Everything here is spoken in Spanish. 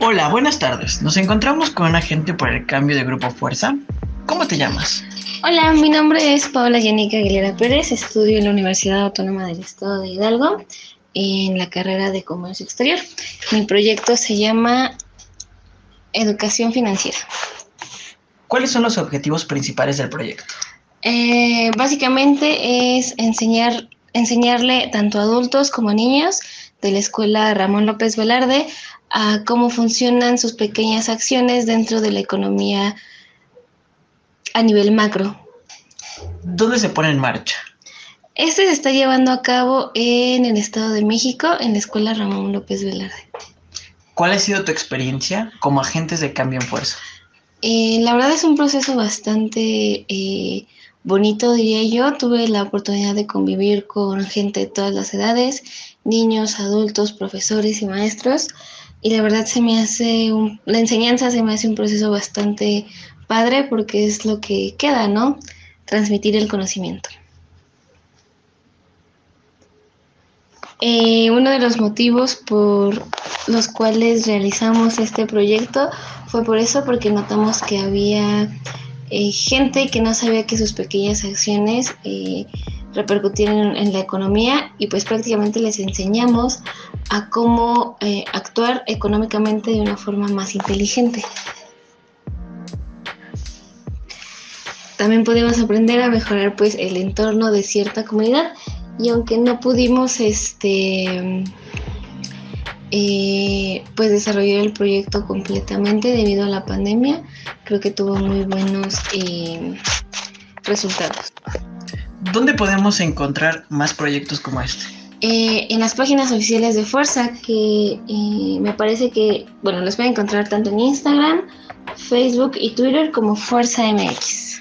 Hola, buenas tardes. Nos encontramos con un agente por el cambio de Grupo Fuerza. ¿Cómo te llamas? Hola, mi nombre es Paola Yanica Aguilera Pérez, estudio en la Universidad Autónoma del Estado de Hidalgo en la carrera de Comercio Exterior. Mi proyecto se llama Educación Financiera. ¿Cuáles son los objetivos principales del proyecto? Eh, básicamente es enseñar, enseñarle tanto a adultos como a niños de la escuela Ramón López Velarde a cómo funcionan sus pequeñas acciones dentro de la economía a nivel macro. ¿Dónde se pone en marcha? Este se está llevando a cabo en el Estado de México, en la Escuela Ramón López Velarde. ¿Cuál ha sido tu experiencia como agentes de cambio en fuerza? Eh, la verdad es un proceso bastante eh, bonito, diría yo. Tuve la oportunidad de convivir con gente de todas las edades, niños, adultos, profesores y maestros. Y la verdad se me hace, la enseñanza se me hace un proceso bastante padre porque es lo que queda, ¿no? Transmitir el conocimiento. Eh, uno de los motivos por los cuales realizamos este proyecto fue por eso, porque notamos que había eh, gente que no sabía que sus pequeñas acciones eh, repercutían en, la economía y pues prácticamente les enseñamos a cómo eh, actuar económicamente de una forma más inteligente. También podemos aprender a mejorar pues el entorno de cierta comunidad y aunque no pudimos este eh, pues desarrollar el proyecto completamente debido a la pandemia, creo que tuvo muy buenos eh, resultados. ¿Dónde podemos encontrar más proyectos como este? Eh, en las páginas oficiales de Fuerza, que me parece que, bueno, los pueden encontrar tanto en Instagram, Facebook y Twitter como Fuerza MX.